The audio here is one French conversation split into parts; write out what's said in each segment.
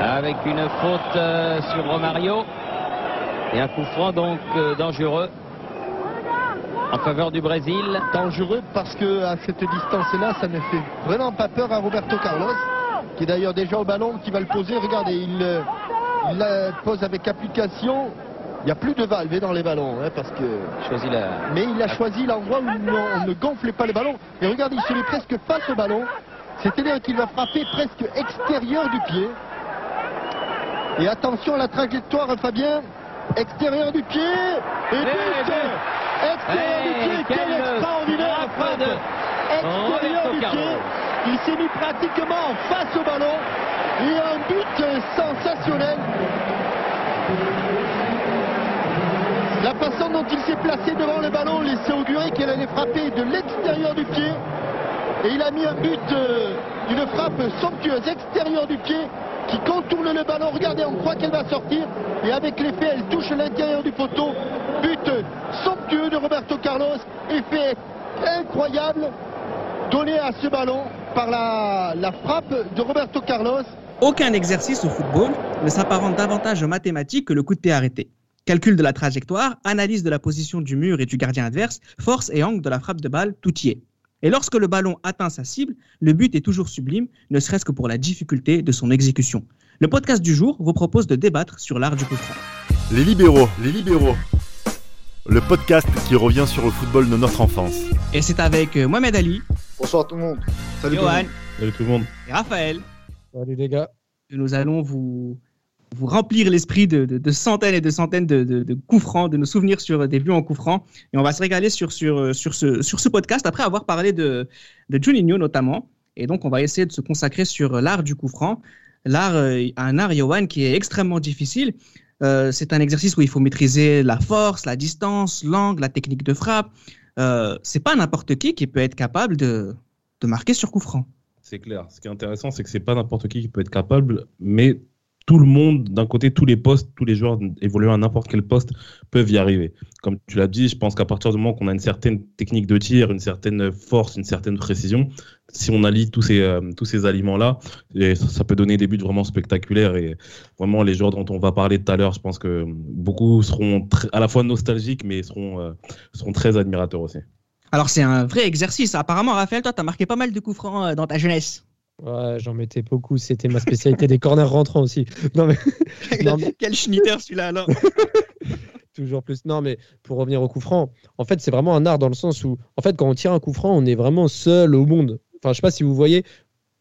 avec une faute euh, sur Romario. Et un coup franc donc euh, dangereux en faveur du Brésil. Dangereux parce que à cette distance-là, ça ne fait vraiment pas peur à Roberto Carlos, qui est d'ailleurs déjà au ballon, qui va le poser. Regardez, il, euh, il la pose avec application. Il n'y a plus de valve dans les ballons, hein, parce que. La... Mais il a choisi l'endroit où on ne gonfle pas les ballons. Et regardez, il se met presque face au ballon. C'est-à-dire qu'il va frapper presque extérieur du pied. Et attention à la trajectoire, Fabien. Extérieur du pied. Et but Extérieur du pied. Quel extraordinaire frappe Extérieur du pied. Il s'est mis pratiquement face au ballon. Et un but sensationnel. La façon dont il s'est placé devant le ballon laissait augurer qu'elle allait frapper de l'extérieur du pied. Et il a mis un but, euh, une frappe somptueuse extérieure du pied qui contourne le ballon. Regardez, on croit qu'elle va sortir. Et avec l'effet, elle touche l'intérieur du poteau. But somptueux de Roberto Carlos. Effet incroyable donné à ce ballon par la, frappe de Roberto Carlos. Aucun exercice au football ne s'apparente davantage aux mathématiques que le coup de pied arrêté. Calcul de la trajectoire, analyse de la position du mur et du gardien adverse, force et angle de la frappe de balle, tout y est. Et lorsque le ballon atteint sa cible, le but est toujours sublime, ne serait-ce que pour la difficulté de son exécution. Le podcast du jour vous propose de débattre sur l'art du coup franc. Les libéraux, les libéraux. Le podcast qui revient sur le football de notre enfance. Et c'est avec euh, Mohamed Ali, Bonsoir tout le monde. Salut Johan. Salut tout le monde. et Raphaël Salut les gars. que nous allons vous, vous remplir l'esprit de, de- centaines et de centaines de, de- coups francs, de nos souvenirs sur des buts en coups francs. Et on va se régaler sur, sur, euh, sur, ce, sur ce podcast après avoir parlé de, de Juninho notamment. Et donc, on va essayer de se consacrer sur l'art du coup franc. L'art, euh, un art, Johan, qui est extrêmement difficile. Euh, c'est un exercice où il faut maîtriser la force, la distance, l'angle, la technique de frappe. Euh, c'est pas n'importe qui qui peut être capable de, de marquer sur coup franc. C'est clair. Ce qui est intéressant, c'est que c'est pas n'importe qui qui peut être capable, mais tout le monde, d'un côté, tous les postes, tous les joueurs évoluant à n'importe quel poste peuvent y arriver. Comme tu l'as dit, je pense qu'à partir du moment qu'on a une certaine technique de tir, une certaine force, une certaine précision, si on allie tous ces, euh, tous ces aliments-là, ça, peut donner des buts vraiment spectaculaires. Et vraiment, les joueurs dont on va parler tout à l'heure, je pense que beaucoup seront à la fois nostalgiques, mais seront, euh, seront très admirateurs aussi. Alors, c'est un vrai exercice. Apparemment, Raphaël, toi, tu as marqué pas mal de coups francs euh, dans ta jeunesse. Ouais, j'en mettais beaucoup. C'était ma spécialité des corners rentrants aussi. Non, mais Non, mais- Quel schnitter celui-là, alors? Toujours plus. Non, mais pour revenir au coup franc, en fait, c'est vraiment un art dans le sens où, en fait, quand on tire un coup franc, on est vraiment seul au monde. Enfin, je sais pas si vous voyez,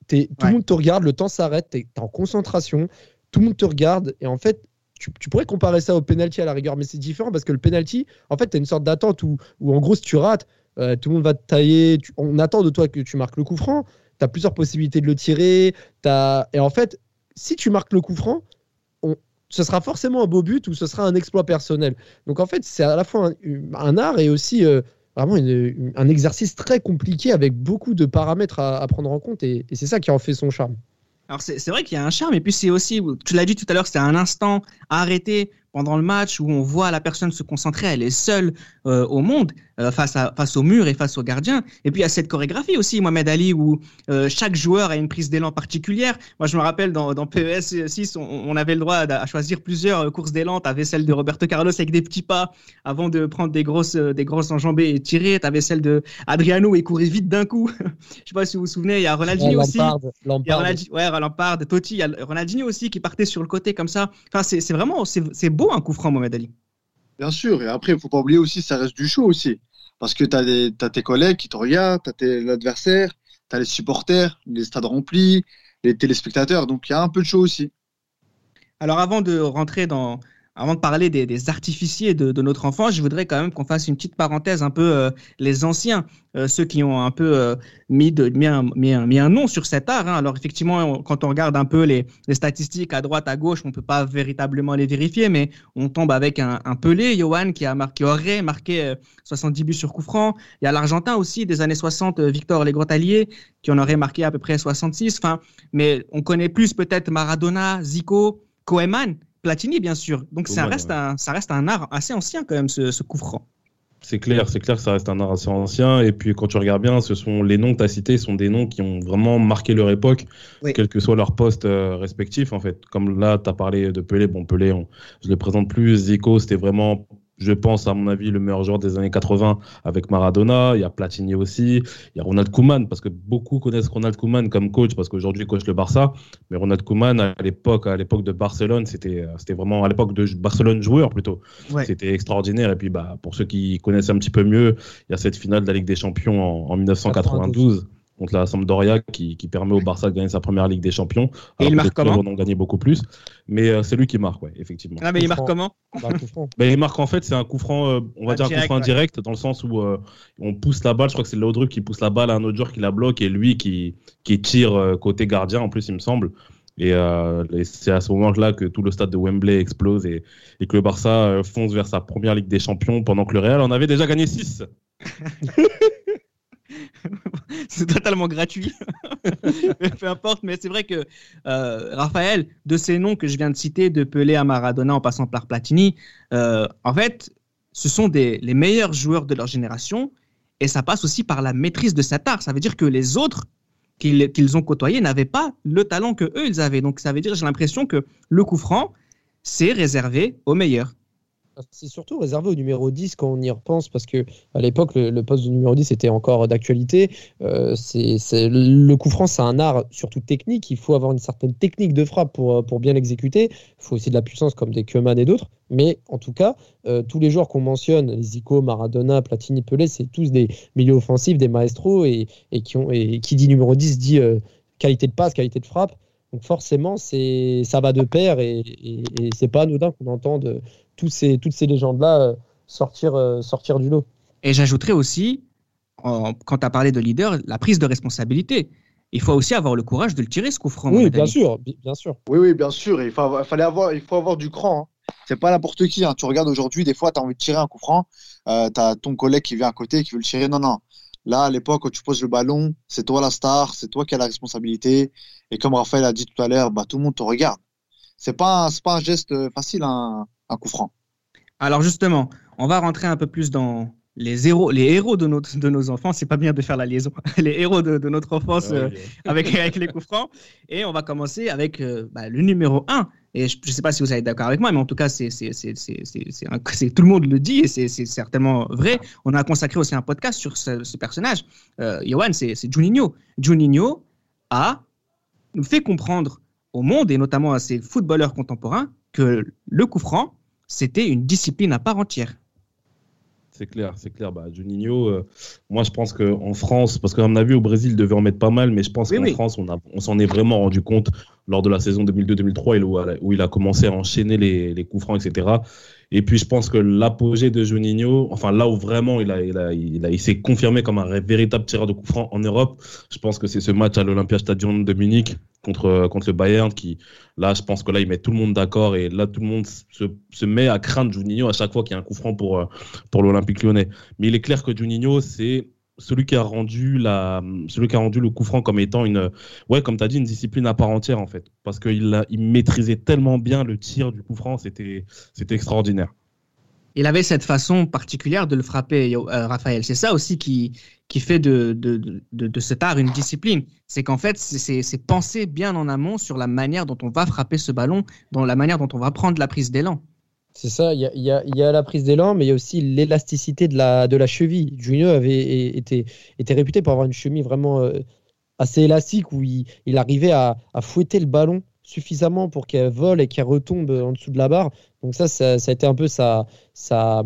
t'es- tout Ouais. le monde te regarde, le temps s'arrête, t'es es en concentration, tout le monde te regarde, et en fait, tu, tu pourrais comparer ça au penalty à la rigueur, mais c'est différent parce que le penalty, en fait, t'as une sorte d'attente où, où, en gros, si tu rates, euh, tout le monde va te tailler, tu- on attend de toi que tu marques le coup franc, t'as plusieurs possibilités de le tirer, t'as- et en fait, si tu marques le coup franc, on- ce sera forcément un beau but ou ce sera un exploit personnel. Donc en fait, c'est à la fois un, art et aussi euh, vraiment un exercice très compliqué avec beaucoup de paramètres à, prendre en compte et, et c'est ça qui en fait son charme. Alors, c'est c'est vrai qu'il y a un charme, et puis c'est aussi, tu l'as dit tout à l'heure, c'était un instant arrêté pendant le match où on voit la personne se concentrer, elle est seule euh, au monde, euh, face, à, face au mur et face au gardien. Et puis il y a cette chorégraphie aussi, Mohamed Ali, où euh, chaque joueur a une prise d'élan particulière. Moi, je me rappelle dans, dans PES 6, on, on avait le droit à, choisir plusieurs courses d'élan. Tu avais celle de Roberto Carlos avec des petits pas avant de prendre des grosses, des grosses enjambées et tirer. Tu avais celle de Adriano et courir vite d'un coup. Je sais pas si vous vous souvenez, il y a Ronaldinho aussi. Lampard, Il y a Lampard, Ronaldi- ouais, Lampard, Totti, il y a Ronaldinho aussi qui partait sur le côté comme ça. Enfin, c'est vraiment, c'est c'est beau un coup franc, Mohamed Ali. Bien sûr. Et après, il faut pas oublier aussi, ça reste du show aussi. Parce que tu as, tes collègues qui te regardent, tu as l'adversaire, tu as les supporters, les stades remplis, les téléspectateurs. Donc il y a un peu de show aussi. Alors avant de rentrer dans, avant de parler des, des artificiers de, de notre enfance, je voudrais quand même qu'on fasse une petite parenthèse un peu euh, les anciens, euh, ceux qui ont un peu euh, mis, de, mis, un, mis, un, nom sur cet art. Hein. Alors effectivement, on- quand on regarde un peu les, les statistiques à droite, à gauche, on peut pas véritablement les vérifier, mais on tombe avec un, un Pelé, Johan, qui, a marqué, qui aurait marqué euh, 70 buts sur coup. Il y a l'Argentin aussi des années 60, euh, Victor Legrotalier, qui en aurait marqué à peu près 66. Enfin, mais on connaît plus peut-être Maradona, Zico, Koeman, Platini, bien sûr. Donc ça reste, ouais. un, ça reste un art assez ancien quand même, ce, ce coup franc. C'est clair, c'est clair que ça reste un art assez ancien. Et puis quand tu regardes bien, ce sont les noms que tu as cités, sont des noms qui ont vraiment marqué leur époque, Oui. quel que soit leur poste euh, respectif. En fait, comme là, tu as parlé de Pelé. Bon, Pelé, on- je le présente plus. Zico, c'était vraiment, je pense, à mon avis, le meilleur joueur des années 80 avec Maradona. Il y a Platini aussi. Il y a Ronald Koeman, parce que beaucoup connaissent Ronald Koeman comme coach, parce qu'aujourd'hui, il coach le Barça. Mais Ronald Koeman, à l'époque, à l'époque de Barcelone, c'était, euh, c'était vraiment à l'époque de Barcelone joueur plutôt. Ouais. C'était extraordinaire. Et puis, bah, pour ceux qui connaissent un petit peu mieux, il y a cette finale de la Ligue des Champions en, en 1992 contre la Sampdoria qui, qui permet au Barça de gagner sa première Ligue des Champions. Et il marque comment en ont gagné beaucoup plus. Mais euh, c'est lui qui marque, ouais, effectivement. Ah, mais il marque franc. comment Bah. Ben, il marque en fait, c'est un coup franc, euh, on va Ah, dire un direct, coup franc ouais. direct, dans le sens où euh, on pousse la balle. Je crois que c'est Laudrup qui pousse la balle à un autre joueur qui la bloque et lui qui, qui tire euh, côté gardien, en plus, il me semble. Et, euh, et c'est à ce moment-là que tout le stade de Wembley explose et, et que le Barça euh, fonce vers sa première Ligue des Champions pendant que le Real en avait déjà gagné 6. c'est totalement gratuit. Peu importe, mais c'est vrai que euh, Raphaël, de ces noms que je viens de citer, de Pelé à Maradona en passant par Platini, euh, en fait, ce sont les meilleurs joueurs de leur génération et ça passe aussi par la maîtrise de cet art. Ça veut dire que les autres qu'ils qu'ils ont côtoyés n'avaient pas le talent que eux ils avaient. Donc ça veut dire, j'ai l'impression que le coup franc, c'est réservé aux meilleurs. C'est surtout réservé au numéro 10 quand on y repense, parce que à l'époque, le, poste de numéro 10 était encore d'actualité. Euh, le coup franc, c'est un art surtout technique. Il faut avoir une certaine technique de frappe pour, euh, pour bien l'exécuter. Il faut aussi de la puissance comme des Koeman et d'autres. Mais en tout cas, euh, tous les joueurs qu'on mentionne, Zico, Maradona, Platini, Pelé, c'est tous des milieux offensifs, des maestros, et, qui, dit numéro 10 dit qualité de passe, qualité de frappe. Donc forcément, c'est, ça va de pair, et, et, et c'est pas anodin qu'on entende tous ces, toutes ces légendes-là euh, sortir, euh, sortir du lot. Et j'ajouterais aussi, en- quand tu as parlé de leader, la prise de responsabilité. Il faut aussi avoir le courage de le tirer, ce coup franc. oui, bien sûr, bi- bien sûr. Oui, oui, bien sûr. Il, faut avoir- fallait avoir, il faut avoir du cran. hein. C'est pas n'importe qui. hein. Tu regardes aujourd'hui, des fois, tu as envie de tirer un coup franc. Euh, tu as ton collègue qui vient à côté et qui veut le tirer. Non, non. Là, à l'époque, quand tu poses le ballon, c'est toi la star, c'est toi qui as la responsabilité. Et comme Raphaël a dit tout à l'heure, bah, tout le monde te regarde. C'est pas, un- pas un geste facile, un, un coup franc. Alors justement, on va rentrer un peu plus dans les héros, les héros de, notre, de nos enfants. C'est pas bien de faire la liaison. Les héros de, de notre enfance euh, avec, avec les coups francs. Et on va commencer avec euh, bah, le numéro 1. Et je ne sais pas si vous êtes d'accord avec moi, mais en tout cas, c'est, c'est, c'est, c'est, c'est- c'est un- c'est- tout le monde le dit et c'est, certainement vrai. On a consacré aussi un podcast sur ce, ce personnage. Euh, Johan, c'est, c'est Juninho. Juninho a fait comprendre au monde, et notamment à ses footballeurs contemporains, que le coup franc, c'était une discipline à part entière. C'est clair, c'est clair. Bah, Juninho, euh, moi je pense qu'en France, parce qu'on a vu au Brésil, il devait en mettre pas mal, mais je pense Oui, qu'en oui. France, on, a- on s'en est vraiment rendu compte lors de la saison 2002-2003 où, il a commencé à enchaîner les, coups francs, etc. Et puis je pense que l'apogée de Juninho, enfin là où vraiment il, a, s'est confirmé comme un véritable tireur de coups francs en Europe, je pense que c'est ce match à l'Olympia Stadium de Munich contre, le Bayern qui, là, je pense que là, il met tout le monde d'accord et là, tout le monde se, met à craindre Juninho à chaque fois qu'il y a un coup franc pour, pour l'Olympique lyonnais. Mais il est clair que Juninho, c'est celui qui a rendu la, celui qui a rendu le coup franc comme étant une, ouais, comme tu dit, une discipline à part entière en fait, parce qu'il il maîtrisait tellement bien le tir du coup franc, c'était, c'était extraordinaire. Il avait cette façon particulière de le frapper, euh, Raphaël. C'est ça aussi qui, qui fait de, de, de, de cet art une discipline. C'est qu'en fait, c'est penser bien en amont sur la manière dont on va frapper ce ballon, dans la manière dont on va prendre la prise d'élan. C'est ça, il y a, la prise d'élan, mais il y a aussi l'élasticité de la, de la cheville. Juninho avait été, était réputé pour avoir une cheville vraiment euh, assez élastique où il, il arrivait à, à fouetter le ballon suffisamment pour qu'elle vole et qu'elle retombe en dessous de la barre. Donc ça, ça, ça a été un peu sa, sa,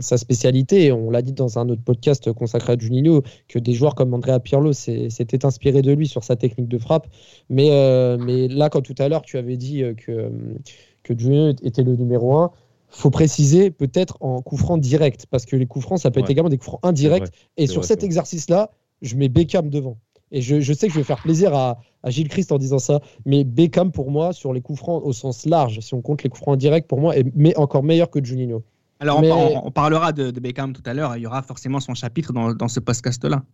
sa spécialité. On l'a dit dans un autre podcast consacré à Juninho, que des joueurs comme Andrea Pirlo s'étaient inspirés de lui sur sa technique de frappe. Mais, euh, mais là, quand tout à l'heure, tu avais dit euh, que, que Juninho était le numéro 1, faut préciser peut-être en coup franc direct, parce que les coups francs, ça peut être Ouais. également des coups francs indirects. Et sur vrai, cet exercice-là, je mets Beckham devant. Et je, je sais que je vais faire plaisir à, à Gilles Christ en disant ça, mais Beckham, pour moi, sur les coups francs au sens large, si on compte les coups francs indirects, pour moi, est mais encore meilleur que Juninho. Alors, on- Mais- on, on parlera de, de Beckham tout à l'heure. Il y aura forcément son chapitre dans, dans ce podcast-là.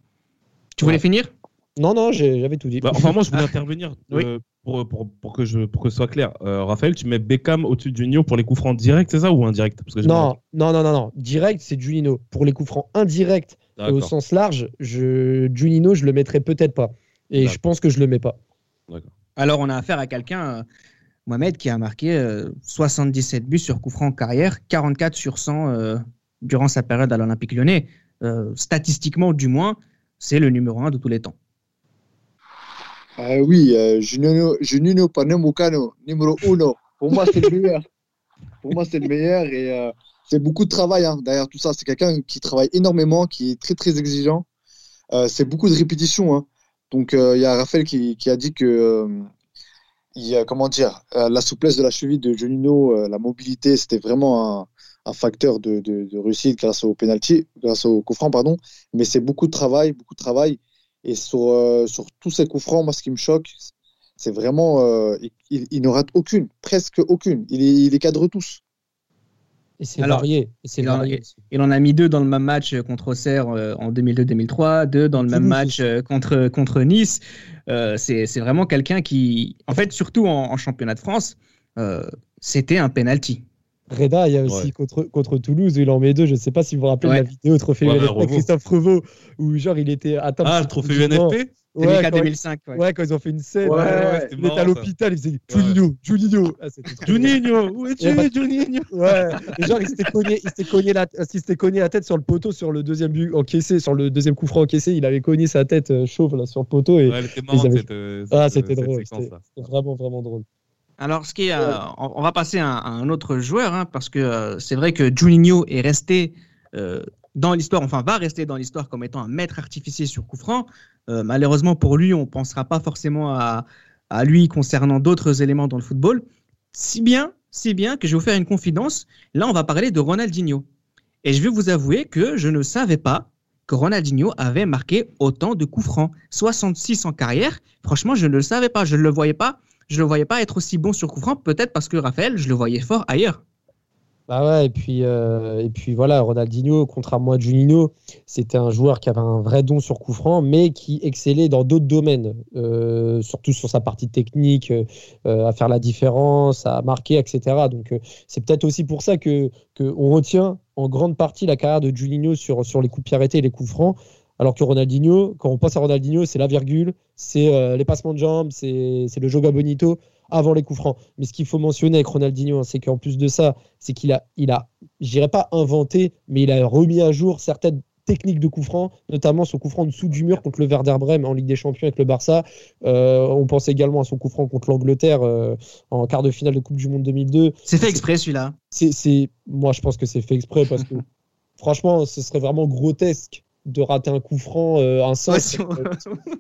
Tu voulais Ouais. finir? Non, non, j'avais tout dit. Bah, enfin, moi, je voulais intervenir Oui. euh, pour, pour, pour, que je, pour que ce soit clair. Euh, Raphaël, tu mets Beckham au-dessus de Juninho pour les coups francs directs, c'est ça ou indirect Parce que j'ai non, non, non, non, non. Direct, c'est Juninho. Pour les coups francs indirects et au sens large, je... Juninho, je le mettrais peut-être pas. Et je pense que je le mets pas. Alors, on a affaire à quelqu'un, euh, Mohamed, qui a marqué euh, 77 buts sur coup franc en carrière, 44 sur 100 euh, durant sa période à l'Olympique lyonnais. Euh, statistiquement, du moins, c'est le numéro un de tous les temps. Ah oui, euh, Juninho, Panamucano, numéro uno. Pour moi, c'est le meilleur. Pour moi, c'est le meilleur et euh, c'est beaucoup de travail hein, derrière tout ça. C'est quelqu'un qui travaille énormément, qui est très très exigeant. Euh, c'est beaucoup de répétitions. hein. Donc euh, il y a Raphaël qui, a dit que comment dire, la souplesse de la cheville de Juninho, la mobilité, c'était vraiment un, facteur de, réussite grâce au penalty, grâce au pardon. Mais c'est beaucoup de travail, beaucoup de travail. Et sur, euh, sur tous ces coups francs, moi, ce qui me choque, c'est vraiment. euh, il, il- il ne rate aucune, presque aucune. Il, il les cadre tous. Et c'est varié. Et c'est il. Il en a mis deux dans le même match euh, contre Auxerre euh, en 2002-2003, deux dans le même match euh, contre, contre Nice. Euh, c'est c'est vraiment quelqu'un qui, en fait, surtout en, en championnat de France, euh, c'était un penalty. Reda, il y a aussi Ouais. contre, contre Toulouse il en met deux. Je ne sais pas si vous vous rappelez de la vidéo Trophée Ouais, UNFP. Christophe Revaux, où genre il était atteint. Ah, le trophée UNFP Ouais, 2004, quand, 2005. ouais. ouais, quand ils ont fait une scène, Ouais, ouais, ouais, c'était il était à l'hôpital, il faisait Juninho, Juninho. Ah. Juninho Où es-tu, Juninho Ouais, et genre il s'était cogné, il s'était cogné la, il s'était cogné la tête sur le poteau sur le deuxième but encaissé, sur le deuxième coup franc encaissé, il avait cogné sa tête euh, chauve là sur le poteau et Ouais, elle était marrante, avaient- cette, euh, ah c'était drôle, c'était vraiment vraiment drôle. Alors, ce qui est, euh, on, on va passer à, un- à un autre joueur, hein, parce que euh, c'est vrai que Juninho est resté euh, dans l'histoire, enfin va rester dans l'histoire comme étant un maître artificier sur coup franc. Malheureusement pour lui, on ne pensera pas forcément à, à lui concernant d'autres éléments dans le football. Si bien, si bien que je vais vous faire une confidence. Là, on va parler de Ronaldinho. Et je vais vous avouer que je ne savais pas que Ronaldinho avait marqué autant de coups francs. 66 en carrière. Franchement, je ne le savais pas. Je ne le voyais pas je le voyais pas être aussi bon sur coup franc, peut-être parce que Raphaël, je le voyais fort ailleurs. Bah ouais, et puis, euh, et puis voilà, Ronaldinho, contrairement à Juninho, c'était un joueur qui avait un vrai don sur coup franc, mais qui excellait dans d'autres domaines, euh, surtout sur sa partie technique, euh, à faire la différence, à marquer, etc. Donc c'est peut-être aussi pour ça que, que on retient en grande partie la carrière de Juninho sur, sur les coups arrêtés et les coups francs, alors que Ronaldinho, quand on pense à Ronaldinho, c'est la virgule, c'est euh, les passements de jambes, c'est le joga bonito avant les coups francs. Mais ce qu'il faut mentionner avec Ronaldinho, hein, c'est qu'en plus de ça, c'est qu'il a, il a, je dirais pas inventé, mais il a remis à jour certaines techniques de coup franc, notamment son coup franc en dessous du mur contre le Werder Bremen en Ligue des Champions avec le Barça. Euh, on pense également à son coup franc contre l'Angleterre euh, en quart de finale de Coupe du Monde 2002. C'est fait exprès celui-là? C'est, c'est, moi, je pense que c'est fait exprès parce que franchement, ce serait vraiment grotesque de rater un coup franc, euh, un Ouais, sens. si on-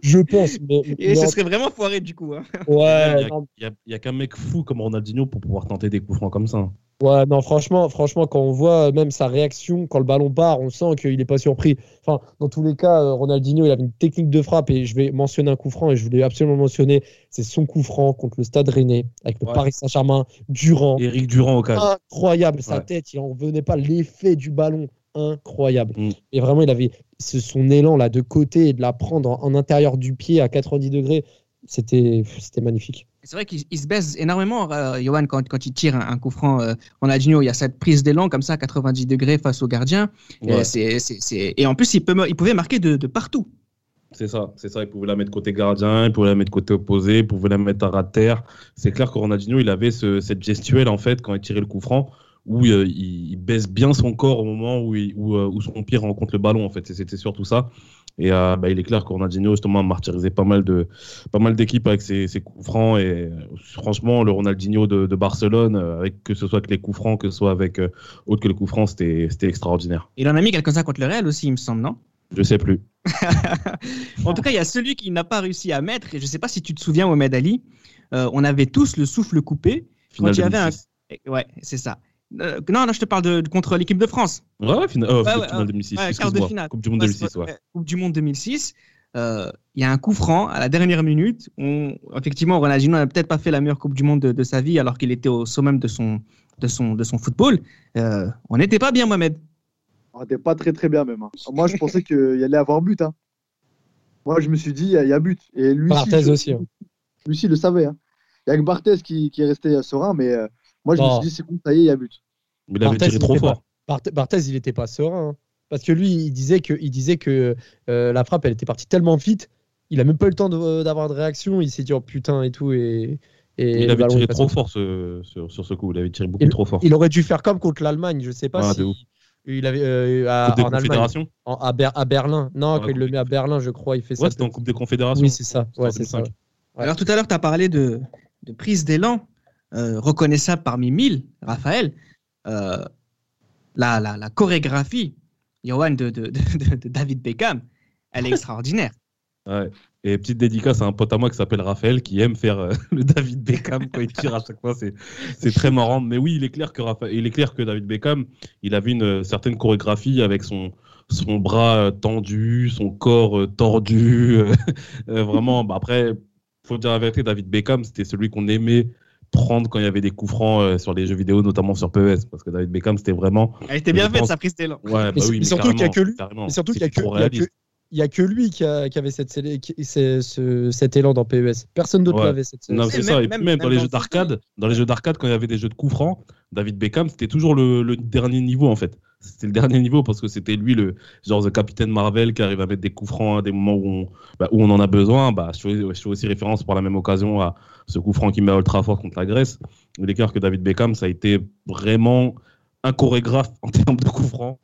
je pense. Mais, Et mais ce en- serait vraiment foiré du coup. hein. ouais, Il y a- non, qu'un mec fou comme Ronaldinho pour pouvoir tenter des coups francs comme ça. Ouais, non, franchement, franchement, quand on voit même sa réaction quand le ballon part, on sent qu'il n'est pas surpris. Enfin, dans tous les cas, euh, Ronaldinho, il avait une technique de frappe et je vais mentionner un coup franc et je voulais absolument mentionner, c'est son coup franc contre le Stade Rennais avec le Ouais. Paris Saint-Germain, Durant. Eric Durand au cas. Incroyable, sa Ouais. tête, il en revenait pas l'effet du ballon, incroyable. Mm. Et vraiment, il avait ce- son élan là de côté et de la prendre en, en intérieur du pied à 90 degrés, c'était c'était magnifique. C'est vrai qu'il il se baisse énormément, euh, Johan, quand, quand il tire un, un coup franc. Euh, Ronaldinho, il y a cette prise d'élan comme ça, à 90 degrés face au gardien. Et, Ouais. c'est- c'est- c'est- et en plus, il, peut, il pouvait marquer de, de partout. C'est ça, c'est ça. Il pouvait la mettre côté gardien, il pouvait la mettre côté opposé, il pouvait la mettre à ras de terre. C'est clair que Ronaldinho, il avait ce- cette gestuelle en fait quand il tirait le coup franc où euh, il, il baisse bien son corps au moment où, il- où, euh, où son pied rencontre le ballon en fait. C'était surtout ça. Et euh, bah, il est clair que Ronaldinho justement a martyrisé pas mal de pas mal d'équipes avec ses, ses coups francs et franchement le Ronaldinho de, de Barcelone avec que ce soit avec les coups francs que ce soit avec autre que le coup franc c'était c'était extraordinaire. Il en a mis quelques-uns contre le Real aussi, il me semble, non? Je sais plus. En tout cas, il y a celui qui n'a pas réussi à mettre, et je ne sais pas si tu te souviens, Mohamed Ali, euh, on avait tous le souffle coupé. Finale il y avait un- 2006. Ouais, c'est ça. Euh, non, non, je te parle de, contre l'équipe de France. Ouais, ouais, fina- Ouais, ouais, finale ouais. 2006. Ouais, quart de excuse-moi. finale. Coupe du Monde Ouais, 2006, c'est- ouais. ouais, Coupe du Monde 2006. Euh, Il y a un coup franc à la dernière minute. On, effectivement, Ronaldinho n'a peut-être pas fait la meilleure Coupe du Monde de, de sa vie alors qu'il était au sommet de son, de son, de son football. Euh, on n'était pas bien, Mohamed. On n'était pas très très bien même. hein. Moi, je pensais qu'il y allait avoir but. Hein. Moi, je me suis dit, il y, a- il y a but. Et lui, Barthez aussi, hein. Lui aussi, il le savait. hein. Il y a que Barthez qui, qui est resté serein, mais euh, moi, je Non. me suis dit, c'est bon, ça y est, il y a but. Mais il avait Barthez, tiré trop fort. Barthez, il n'était pas serein. hein. Parce que lui, il disait que, il disait que euh, la frappe, elle était partie tellement vite. Il a même pas eu le temps de- d'avoir de, réaction. Il s'est dit, oh putain, et tout. Et, et Il avait tiré trop fort ce- sur, sur ce coup. Il avait tiré beaucoup trop fort. Il aurait dû faire comme contre l'Allemagne. Je sais pas Ouais, si. Il avait euh, à- Coupe des en Allemagne, en- à, Ber- à Berlin. Non, quand il le met à Berlin, je crois, il fait ça. Ouais, c'était en Coupe des Confédérations. Oui, c'est ça. Ouais, c'est ça. 2005. Ouais. Alors tout à l'heure, tu as parlé de, de prise d'élan, euh, reconnaissable parmi mille, Raphaël. Euh, la, la, la chorégraphie, Johan, de, de, de- de David Beckham, elle est extraordinaire. Ouais. Et petite dédicace à un pote à moi qui s'appelle Raphaël qui aime faire euh, le David Beckham quand il tire à chaque fois. C'est, très marrant. Mais oui, il est clair que Raphaël, il est clair que David Beckham, il avait une certaine chorégraphie avec son, son bras tendu, son corps tordu. vraiment, bah, après, faut dire la vérité, David Beckham, c'était celui qu'on aimait prendre quand il y avait des coups francs euh, sur les jeux vidéo, notamment sur PES. Parce que David Beckham, c'était vraiment. Elle était bien faite, pense- sa prise d'élan. Ouais, bah Mais oui, mais surtout qu'il y a que lui- surtout qu'il y a que, il y a que- lui qui, a- qui avait cette, célé- qui- c'est- ce- cet élan dans PES. Personne d'autre Ouais. l'avait. Cette, Non, C'est ça. Et même- puis même, dans les dans jeux d'arcade, dans les jeux d'arcade, quand il y avait des jeux de coups francs, David Beckham, c'était toujours le, le dernier niveau en fait. C'était le dernier niveau parce que c'était lui le genre the Capitaine Marvel qui arrive à mettre des coups francs à des moments où on, bah, où on en a besoin. Bah, je, fais, je fais aussi référence pour la même occasion à ce coup franc qu'il met à Ultra Fort contre la Grèce. Clair que David Beckham, ça a été vraiment un chorégraphe en termes de coups francs.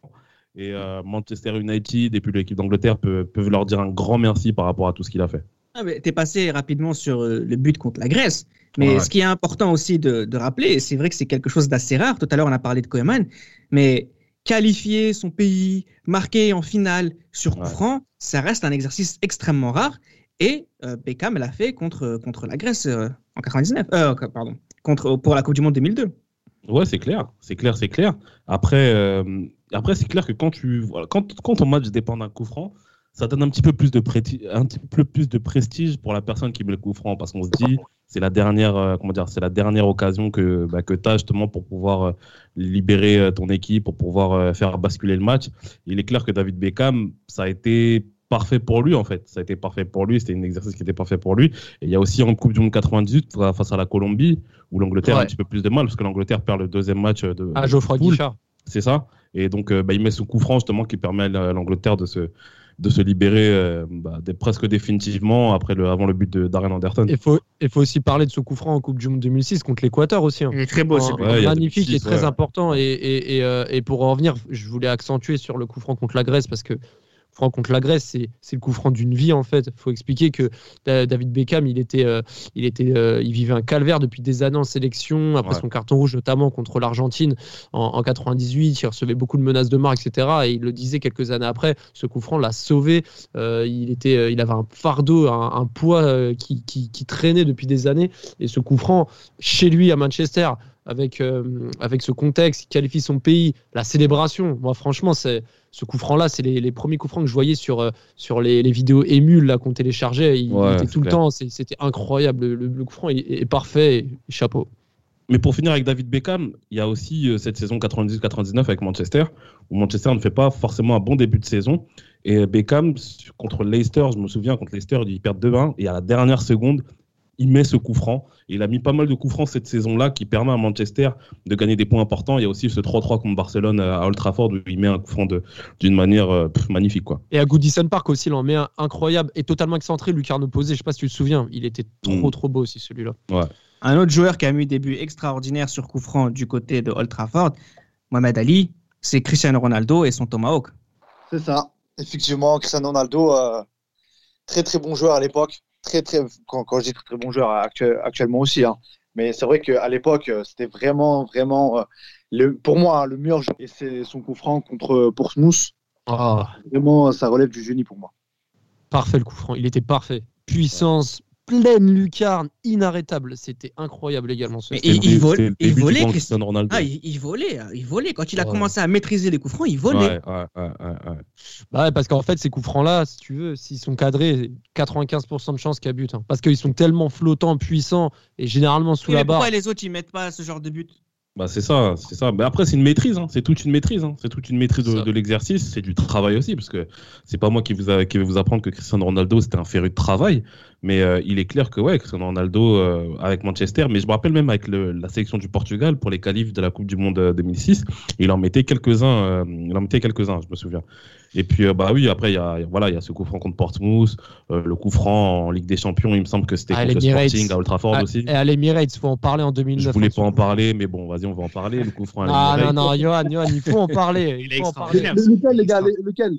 Et euh, Manchester United et puis l'équipe d'Angleterre peuvent, peuvent leur dire un grand merci par rapport à tout ce qu'il a fait. Ah, mais T'es passé rapidement sur euh, le but contre la Grèce. Mais Ouais. ce qui est important aussi de, de rappeler, et c'est vrai que c'est quelque chose d'assez rare, tout à l'heure on a parlé de Koeman, mais qualifier son pays, marquer en finale sur coup Ouais. franc, ça reste un exercice extrêmement rare. Et euh, Beckham l'a fait contre, contre la Grèce euh, en 99, euh, pardon, contre, pour la Coupe du Monde 2002. Ouais, c'est clair, c'est clair, c'est clair. Après, euh, après c'est clair que quand tu, voilà, quand, quand ton match dépend d'un coup franc, ça donne un petit peu plus de un petit peu plus de prestige pour la personne qui met le coup franc, parce qu'on se dit, c'est la dernière, euh, comment dire, c'est la dernière occasion que, bah, que tu as justement pour pouvoir euh, libérer euh, ton équipe, pour pouvoir faire basculer le match. Il est clair que David Beckham, ça a été parfait pour lui en fait. Ça a été parfait pour lui. C'était un exercice qui était parfait pour lui. Et il y a aussi en Coupe du Monde 98 fa- face à la Colombie où l'Angleterre a un petit peu plus de mal parce que l'Angleterre perd le deuxième match de. Ah, Geoffroy. Guichard. C'est ça. Et donc euh, bah, il met ce coup franc justement qui permet à l'Angleterre de se de se libérer euh, bah, presque définitivement après le avant le but de Darren Anderson. Il faut, il faut aussi parler de ce coup franc en Coupe du Monde 2006 contre l'Équateur aussi. hein. Il est très beau, ce Un- but. Ouais, il y a magnifique et 2006, très ouais. important. Et, et, et, euh, et pour en revenir, je voulais accentuer sur le coup franc contre la Grèce parce que franc contre la Grèce, c'est le coup franc d'une vie en fait. Il faut expliquer que Da- David Beckham, il était, euh, il était, euh, il vivait un calvaire depuis des années en sélection. Après Ouais. son carton rouge, notamment contre l'Argentine en, en 98, il recevait beaucoup de menaces de mort, etc. Et il le disait quelques années après. Ce coup franc l'a sauvé. Euh, il était, il avait un fardeau, un, un poids qui, qui, qui traînait depuis des années. Et ce coup franc chez lui à Manchester avec, euh, avec ce contexte, il qualifie son pays, la célébration. Moi, franchement, c'est ce coup franc-là, c'est les, les premiers coups francs que je voyais sur, euh, sur les, les vidéos émules qu'on téléchargeait. Il, Ouais, il était tout le temps, c'était incroyable. Le, le- coup franc est, est parfait, et chapeau. Mais pour finir avec David Beckham, il y a aussi euh, cette saison 98-99 avec Manchester, où Manchester ne fait pas forcément un bon début de saison. Et Beckham, contre Leicester, je me souviens, contre Leicester, il perd 2-1, et à la dernière seconde, il met ce coup franc. Et il a mis pas mal de coups francs cette saison-là qui permet à Manchester de gagner des points importants. Il y a aussi ce 3-3 contre Barcelone à Old Trafford où il met un coup franc de- d'une manière euh, pff, magnifique. Quoi. Et à Goodison Park aussi, il en met un incroyable et totalement excentré, Lucarno Posé. Je sais pas si tu te souviens, il était trop, Mm. trop beau aussi celui-là. Un autre joueur qui a mis des buts extraordinaires sur coup franc du côté de Old Trafford, Mohamed Ali, c'est Cristiano Ronaldo et son Tomahawk. C'est ça. Effectivement, Cristiano Ronaldo, euh, très très bon joueur à l'époque. Très très quand, quand je dis très très bon joueur actu- actuellement aussi. hein. Mais c'est vrai qu'à l'époque, euh, c'était vraiment vraiment euh, le, pour moi hein, le meilleur joueur. Et c'est son coup franc contre Portsmouth. Ah, Vraiment, ça relève du génie pour moi. parfait le coup franc, il était parfait. Puissance, pleine lucarne, inarrêtable. C'était incroyable également. ce Mais il, il vole- volait. Ah, il, il volait, hein, il volait. Quand il a Ouais. commencé à maîtriser les coups francs, il volait. Ouais, ouais, ouais, ouais, ouais. Bah ouais, parce qu'en fait, ces coups francs-là, si tu veux, s'ils sont cadrés, 95% de chances qu'il y a but. hein. parce qu'ils sont tellement flottants, puissants et généralement sous Oui, la mais barre. pourquoi les autres ils mettent pas ce genre de but? Bah c'est ça, c'est ça. Mais après c'est une maîtrise, hein. c'est toute une maîtrise, hein. c'est toute une maîtrise de, l'exercice, c'est du travail aussi, parce que c'est pas moi qui vous a- qui vais vous apprendre que Cristiano Ronaldo c'était un féru de travail, mais euh, il est clair que ouais, Cristiano Ronaldo euh, avec Manchester, mais je me rappelle même avec le- la sélection du Portugal pour les qualifs de la Coupe du Monde euh, 2006, il en mettait quelques uns, euh, il en mettait quelques uns, je me souviens. Et puis euh, bah oui, après il y a voilà, il y a ce coup franc contre Portsmouth, euh, le coup franc en Ligue des Champions, il me semble que c'était Ah, contre le. Sporting à Old Trafford Ah, aussi. Et à l'Emirates, il faut en parler en 2009. Je voulais pas en hein, parler, mais bon, vas-y, on va en parler. Le coup franc à Ah non, non, Johan, Johan, il faut en parler. Il Il est faut en parler. Lequel, les gars le- Lequel?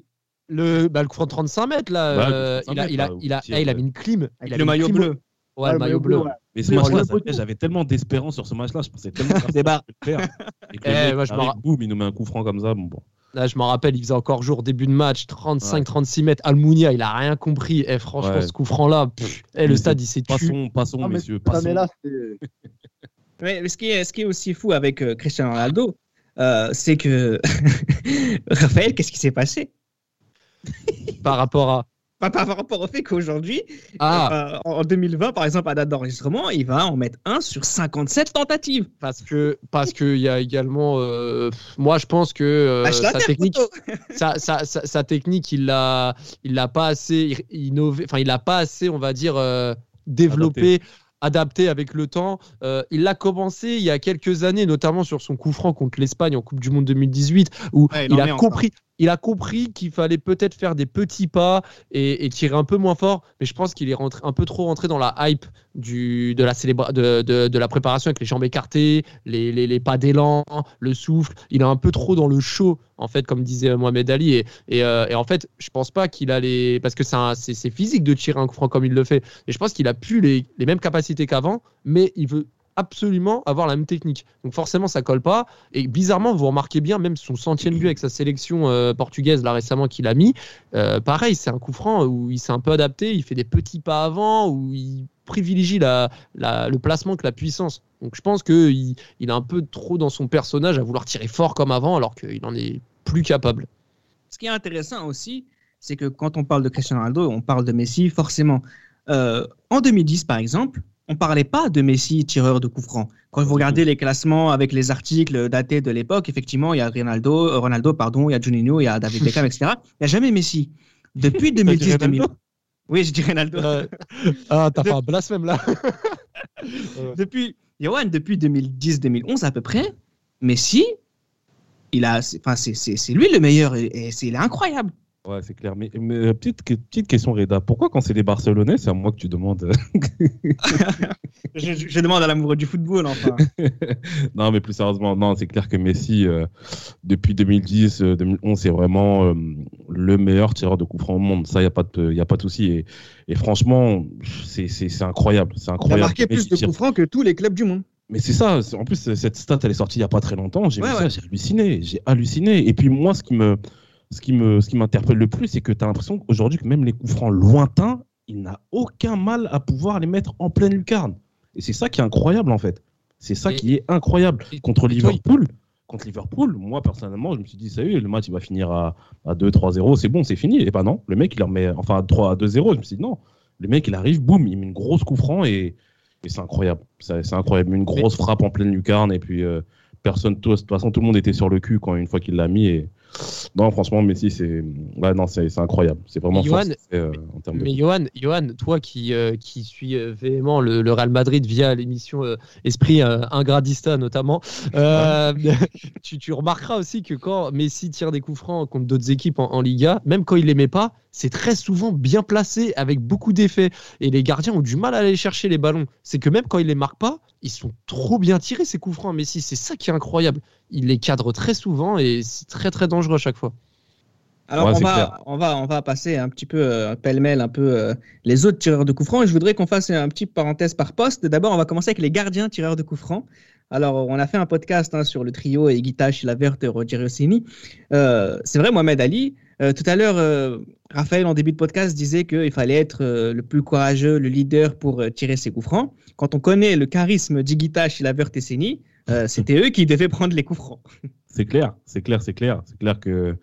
Le, bah, le coup franc de 35 mètres, là, euh, 35 il, a, il, a, il, a, eh, il a mis une clim. Il Avec a le maillot clim. bleu. Ouais, le maillot bleu. ouais. Mais ce match-là, j'avais tellement d'espérance sur ce match-là, je pensais tellement que Des barres. le faire. Et que Eh, moi, je arrive, boum, il nous met un coup franc comme ça. Bon, bon. Là, je m'en rappelle, il faisait encore jour, début de match, 35-36 mètres. Almunia, il a rien compris. Et franchement, Ouais. ce coup franc-là, eh, le stade, il s'est tué. Passons, passons, Ah, mais- messieurs, passons. mais là. Mais ce qui est, ce qui est aussi fou avec euh, Cristiano Ronaldo, euh, c'est que Raphaël, qu'est-ce qui s'est passé? Par rapport à. Pas par rapport au fait qu'aujourd'hui, Ah, euh, en en 2020, par exemple, à date d'enregistrement, il va en mettre un sur 57 tentatives. parce que parce qu'il y a également. euh, moi, je pense que euh, la sa technique. sa, sa, technique, il l'a, il l'a pas assez innové, enfin, il l'a pas assez, on va dire, développé, adapté. avec le temps. Euh, il l'a commencé il y a quelques années, notamment sur son coup franc contre l'Espagne en Coupe du Monde 2018, où Ouais, il a compris. Il a compris qu'il fallait peut-être faire des petits pas et, tirer un peu moins fort, mais je pense qu'il est un peu trop rentré dans la hype de, la préparation avec les jambes écartées, les, pas d'élan, le souffle. Il est un peu trop dans le show, en fait, comme disait Mohamed Ali. Euh, et en fait, je pense pas qu'il a les. Parce que c'est physique de tirer un coup franc comme il le fait. Et je pense qu'il a plus les mêmes capacités qu'avant, mais il veut absolument avoir la même technique. Donc forcément, ça colle pas. Et bizarrement, vous remarquez bien, même son centième but avec sa sélection euh, portugaise là récemment qu'il a mis, euh, pareil, c'est un coup franc où il s'est un peu adapté, il fait des petits pas avant, où il privilégie la, le placement que la puissance. Donc je pense qu'il il est un peu trop dans son personnage à vouloir tirer fort comme avant, alors qu'il en est plus capable. Ce qui est intéressant aussi, c'est que quand on parle de Cristiano Ronaldo, on parle de Messi, forcément. Euh, en 2010, par exemple, on parlait pas de Messi tireur de coups francs. Quand vous regardez les classements avec les articles datés de l'époque, effectivement, il y a Ronaldo, euh, Ronaldo, pardon, il y a Juninho, il y a David Beckham, etc. Il n'y a jamais Messi. Depuis 2010-2000. Oui, je dis Ronaldo. Euh, ah, t'as fait un blasphème là. depuis, Johan, depuis 2010-2011 à peu près, Messi, il a, c'est- enfin, c'est, lui le meilleur et, et c'est, il est incroyable. Ouais, c'est clair. Mais, mais, euh, petite, que- petite question, Reda. Pourquoi, quand c'est des Barcelonais, c'est à moi que tu demandes euh, Je, demande à l'amoureux du football, enfin. Non, mais plus sérieusement, non, c'est clair que Messi, euh, depuis 2010, euh, 2011, c'est vraiment euh, le meilleur tireur de coups francs au monde. Ça, il n'y a pas de, y a pas de souci. Et, et franchement, c'est c'est- c'est incroyable. Il a incroyable. marqué plus de coups francs que tous les clubs du monde. Mais c'est ça. En plus, cette stat, elle est sortie il n'y a pas très longtemps. J'ai Ouais, vu ouais. ça, j'ai halluciné. J'ai halluciné. Et puis, moi, ce qui me, ce qui me, ce qui m'interpelle le plus, c'est que tu as l'impression qu'aujourd'hui, que même les coups francs lointains, il n'a aucun mal à pouvoir les mettre en pleine lucarne. Et c'est ça qui est incroyable, en fait. C'est ça Et- qui est incroyable. et- Contre et toi, Liverpool, contre Liverpool, moi, personnellement, je me suis dit, ça y est, le match, il va finir à, à 2-3-0. C'est bon, c'est fini. Et pas non. Le mec, il en met, enfin, à 3 à 2-0. Je me suis dit, non. Le mec, il arrive, boum, il met une grosse coup franc et, et c'est incroyable. C'est incroyable. Une grosse frappe en pleine lucarne et puis euh, personne, de toute façon, tout le monde était sur le cul quand une fois qu'il l'a mis. Et... Non, franchement, Messi, c'est ouais, non, c'est c'est incroyable. C'est vraiment Mais fort, Johan, fait, euh, en termes de. Mais Johan, Johan, toi qui, euh, qui suis euh, véhément le, le Real Madrid via l'émission euh, Esprit Ingradista notamment, tu, tu remarqueras aussi que quand Messi tire des coups francs contre d'autres équipes en, en Liga, même quand il les met pas, c'est très souvent bien placé avec beaucoup d'effets. Et les gardiens ont du mal à aller chercher les ballons. C'est que même quand il les marque pas, ils sont trop bien tirés ces coups francs. Messi, c'est ça qui est incroyable. Il les cadre très souvent et c'est très très dangereux à chaque fois. Alors, Ouais, on, va, clair. on, va, on va passer un petit peu euh, pêle-mêle un peu euh, les autres tireurs de coups francs. Et je voudrais qu'on fasse un petit parenthèse par poste. D'abord, on va commencer avec les gardiens tireurs de coups francs. Alors, on a fait un podcast hein, sur le trio Higuita, Chilavert, Roger Rossini. Euh, c'est vrai, Mohamed Ali. Euh, tout à l'heure, euh, Raphaël, en début de podcast, disait qu'il fallait être euh, le plus courageux, le leader pour tirer ses coups francs. Quand on connaît le charisme d'Higuita, Chilavert et Seni, euh, c'était eux qui devaient prendre les coups francs. C'est clair, c'est clair, c'est clair. C'est clair que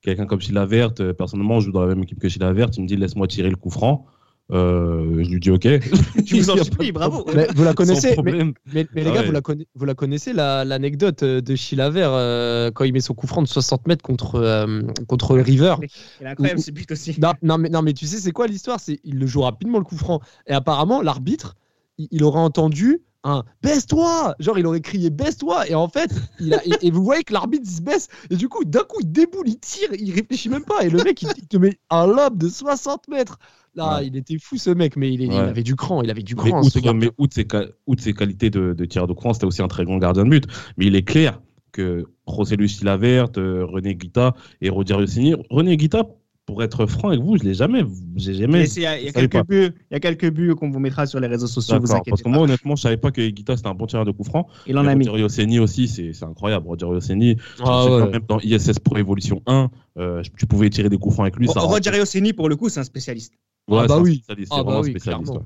quelqu'un comme euh, personnellement, je joue dans la même équipe que Sheila Verte, il me dit laisse-moi tirer le coup franc. Euh, je lui dis OK. Je vous en supplie, bravo. Mais vous la connaissez mais, problème. mais- mais les gars, ouais. vous, la conna- vous la connaissez la- l'anecdote euh, de Chilavert euh, quand il met son coup franc de 60 mètres contre, euh, contre River? Il est incroyable ce but aussi. non, non, mais, non, mais tu sais, c'est quoi l'histoire? C'est il le joue rapidement le coup franc. Et apparemment, l'arbitre, il, il aurait entendu un baisse-toi Genre, il aurait crié baisse-toi Et en fait, il a, et, et vous voyez que l'arbitre il se baisse. Et du coup, d'un coup, il déboule, il tire, il réfléchit même pas. Et le mec, il, il te met un lob de 60 mètres. Là, Ouais. il était fou ce mec, mais il, est- il Ouais. avait du cran. Il avait du Mais cran, outre, mais outre ses, ca- outre ses qualités de, de tireur de courant, c'était aussi un très grand gardien de but. Mais il est clair que José Luis Chilavert, euh, René Guita et Roger Rossini. René Guita, pour être franc avec vous, je l'ai jamais, j'ai Il y a, il y a Vous savez quelques buts, il y a quelques buts qu'on vous mettra sur les réseaux sociaux. Vous inquiétez parce que pas. moi, honnêtement, je savais pas que Guita c'était un bon tireur de coup franc. Il en Et a mis. Roger Rossini aussi, c'est incroyable. Roger Rossini, Ah ouais. même dans ISS Pro Evolution 1, euh, tu pouvais tirer des coups francs avec lui. ça Roger Rossini, pour le coup, c'est un spécialiste. Ouais, Ah bah c'est un oui. spécialiste, Ah c'est bah oui, spécialiste, clairement. ouais.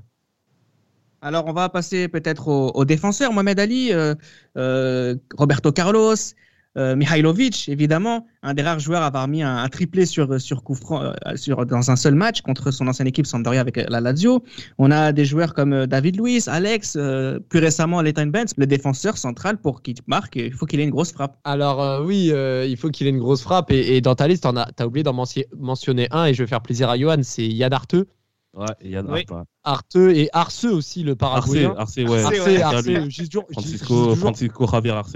Alors, on va passer peut-être aux, aux défenseurs. Mohamed Ali, euh, euh, Roberto Carlos, euh, Mihailovic, évidemment, un des rares joueurs à avoir mis un, un triplé sur, sur coup franc euh, sur, dans un seul match contre son ancienne équipe Sampdoria avec la Lazio. On a des joueurs comme euh, David Luiz, Alex, euh, plus récemment Leighton Benz, le défenseur central pour qu'il marque, il faut qu'il ait une grosse frappe. Alors euh, oui, euh, il faut qu'il ait une grosse frappe. Et, et dans ta liste, tu as oublié d'en mention- mentionner un. Et je vais faire plaisir à Johan, c'est Yann Arteux. Ouais, et Yann Oui. Arteux et Arceux aussi, le Arce, Paraguayen. Arce, ouais. Arce, Arceux, ouais. Arceux, j'ai- j'ai Francisco, Francisco Javier Arce.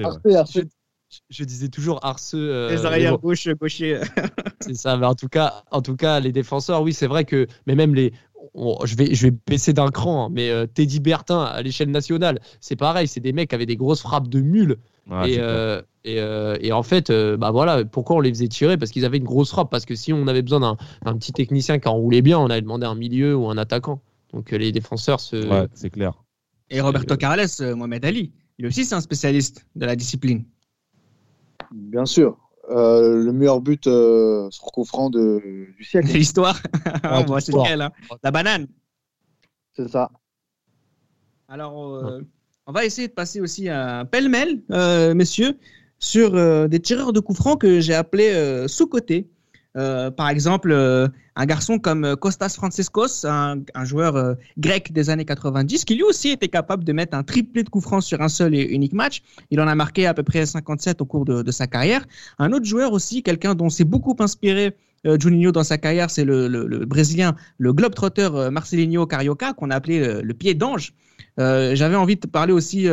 Je, disais toujours Arceux. euh, Les arrières gauche, gaucher. c'est ça. Mais en tout cas, en tout cas, les défenseurs, oui, c'est vrai que, mais même les, on- je vais, je vais baisser d'un cran. hein, mais euh, Teddy Bertin à l'échelle nationale, c'est pareil. C'est des mecs qui avaient des grosses frappes de mules. Ouais, et, euh, et, euh, et en fait, euh, bah voilà, pourquoi on les faisait tirer? Parce qu'ils avaient une grosse frappe. Parce que si on avait besoin d'un d'un petit technicien qui enroulait bien, on avait demandé un milieu ou un attaquant. Donc euh, les défenseurs se. Ouais, c'est clair. Et Roberto Carles, Mohamed Ali, lui aussi c'est un spécialiste de la discipline. Bien sûr. Euh, le meilleur but euh, sur coup franc de, du De siècle. l'histoire. Ouais, Bon, de c'est l'histoire. lequel, hein La banane. C'est ça. Alors, euh, on va essayer de passer aussi un pêle-mêle, messieurs, sur des tireurs de coups francs que j'ai appelés. Euh, par exemple, un garçon comme euh, Kostas Franciscos, un, joueur euh, grec des années 90, qui lui aussi était capable de mettre un triplé de coups francs sur un seul et unique match. Il en a marqué à peu près 57 au cours de, sa carrière. Un autre joueur aussi, quelqu'un dont s'est beaucoup inspiré euh, Juninho dans sa carrière, c'est le, le- le Brésilien, le globetrotter euh, Marcelinho Carioca, qu'on a appelé le pied d'ange. J'avais envie de parler aussi,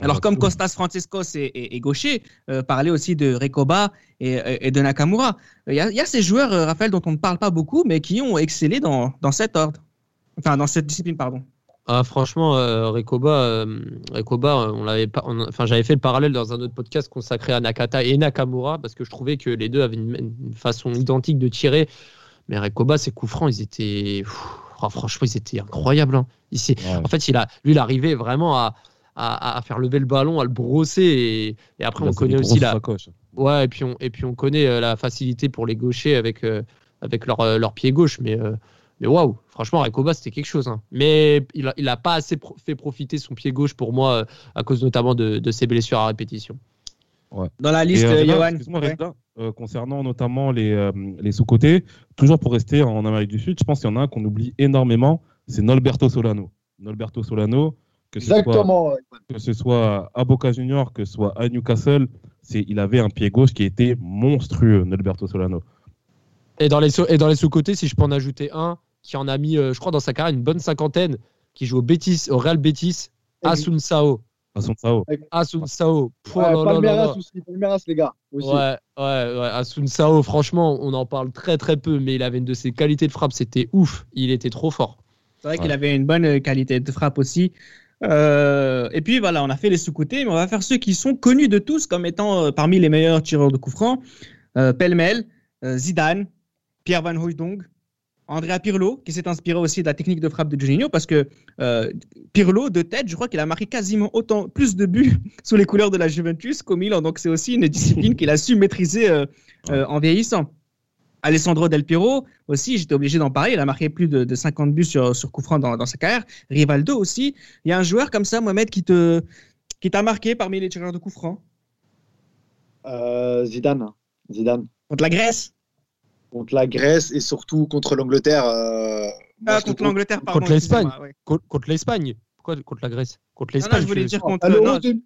alors comme Costas Franciscos est, est- est gaucher, euh, parler aussi de Recoba et, et de Nakamura. Il y, a, il y a ces joueurs, euh, Raphaël, dont on ne parle pas beaucoup, mais qui ont excellé dans, dans cet ordre. Enfin, dans cette discipline, pardon. Ah, franchement, euh, Recoba, euh, Recoba, on l'avait pas. on- Enfin, j'avais fait le parallèle dans un autre podcast consacré à Nakata et Nakamura parce que je trouvais que les deux avaient une, une façon identique de tirer. Mais Recoba, ses coups francs, ils étaient. Pff, oh, franchement, ils étaient incroyables. hein. Il s'est- Ouais. En fait, il a, lui, il arrivait vraiment à, à, à faire lever le ballon, à le brosser. Et, et après, Là, on connaît aussi la. Ouais, et puis on, et puis on connaît euh, la facilité pour les gauchers avec, euh, avec leur, euh, leur pied gauche. Mais, euh, mais waouh, franchement, Recoba, c'était quelque chose. hein. Mais il n'a il a pas assez pro- fait profiter son pied gauche pour moi, euh, à cause notamment de, de ses blessures à répétition. Dans la liste, euh, Johan. Ouais. Euh, concernant notamment les, euh, les sous-côtés, toujours pour rester en Amérique du Sud, je pense qu'il y en a un qu'on oublie énormément, c'est Nolberto Solano. Nolberto Solano, que ce, soit, Exactement. que ce soit à Boca Junior, que ce soit à Newcastle, c'est, il avait un pied gauche qui était monstrueux, Nolberto Solano. Et dans les, et dans les sous-côtés, si je peux en ajouter un, qui en a mis, euh, je crois, dans sa carrière, une bonne cinquantaine, qui joue au, Betis, au Real Betis, Asun Sao. À son Sao. Asun Sao. Palmeiras là. aussi. Palmeiras, les gars. Aussi. Ouais, ouais, ouais. Asun Sao, franchement, on en parle très très peu, mais il avait une de ses qualités de frappe, c'était ouf. Il était trop fort. C'est vrai Ouais. qu'il avait une bonne qualité de frappe aussi. Euh, et puis voilà, on a fait les sous-côtés, mais on va faire ceux qui sont connus de tous comme étant euh, parmi les meilleurs tireurs de coups francs. Euh, Pêle-mêle, euh, Zidane, Pierre Van Hooijdonk, Andrea Pirlo, qui s'est inspiré aussi de la technique de frappe de Juninho, parce que Pirlo, de tête, je crois qu'il a marqué quasiment autant, plus de buts sous les couleurs de la Juventus qu'au Milan. Donc c'est aussi une discipline qu'il a su maîtriser en vieillissant. Alessandro Del Piero aussi, j'étais obligé d'en parler, il a marqué plus de, de 50 buts sur, sur coup franc dans, dans sa carrière. Rivaldo aussi. Il y a un joueur comme ça, Mohamed, qui te qui t'a marqué parmi les tireurs de coup franc? Euh, Zidane. Zidane. contre la Grèce? Contre la Grèce et surtout contre l'Angleterre. euh, Ah, contre l'Angleterre, pardon. Contre l'Espagne. ouais. Contre, l'Espagne. Pourquoi contre la Grèce? Contre Non, non, l'Espagne. je voulais je- dire contre. T'as l'Euro non, de-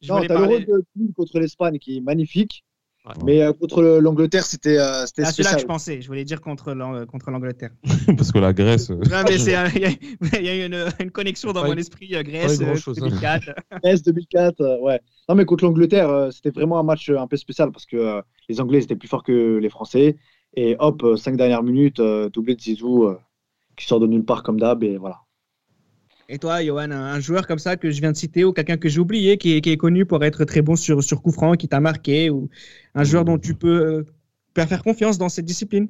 je non, voulais t'as l'Euro parler- de 2000 contre l'Espagne qui est magnifique. Ouais. Mais euh, contre le- l'Angleterre, c'était euh, c'était Ah, celui-là que je pensais. Je voulais dire contre contre l'Angleterre. Parce que la Grèce. euh, Non, mais il y a, a une, une connexion dans Pas mon eu- esprit euh, Grèce, pas eu euh, grand-chose, hein. 2004. S 2004, euh, ouais. Non, mais contre l'Angleterre, euh, c'était vraiment un match euh, un peu spécial parce que euh, les Anglais étaient plus forts que les Français. Et hop, euh, cinq dernières minutes, euh, doublé de Zizou euh, qui sort de nulle part comme d'hab. Et voilà. Et toi, Johan, un, joueur comme ça que je viens de citer ou quelqu'un que j'ai oublié qui est, qui est connu pour être très bon sur, sur coup franc, qui t'a marqué ou un joueur dont tu peux, euh, faire confiance dans cette discipline?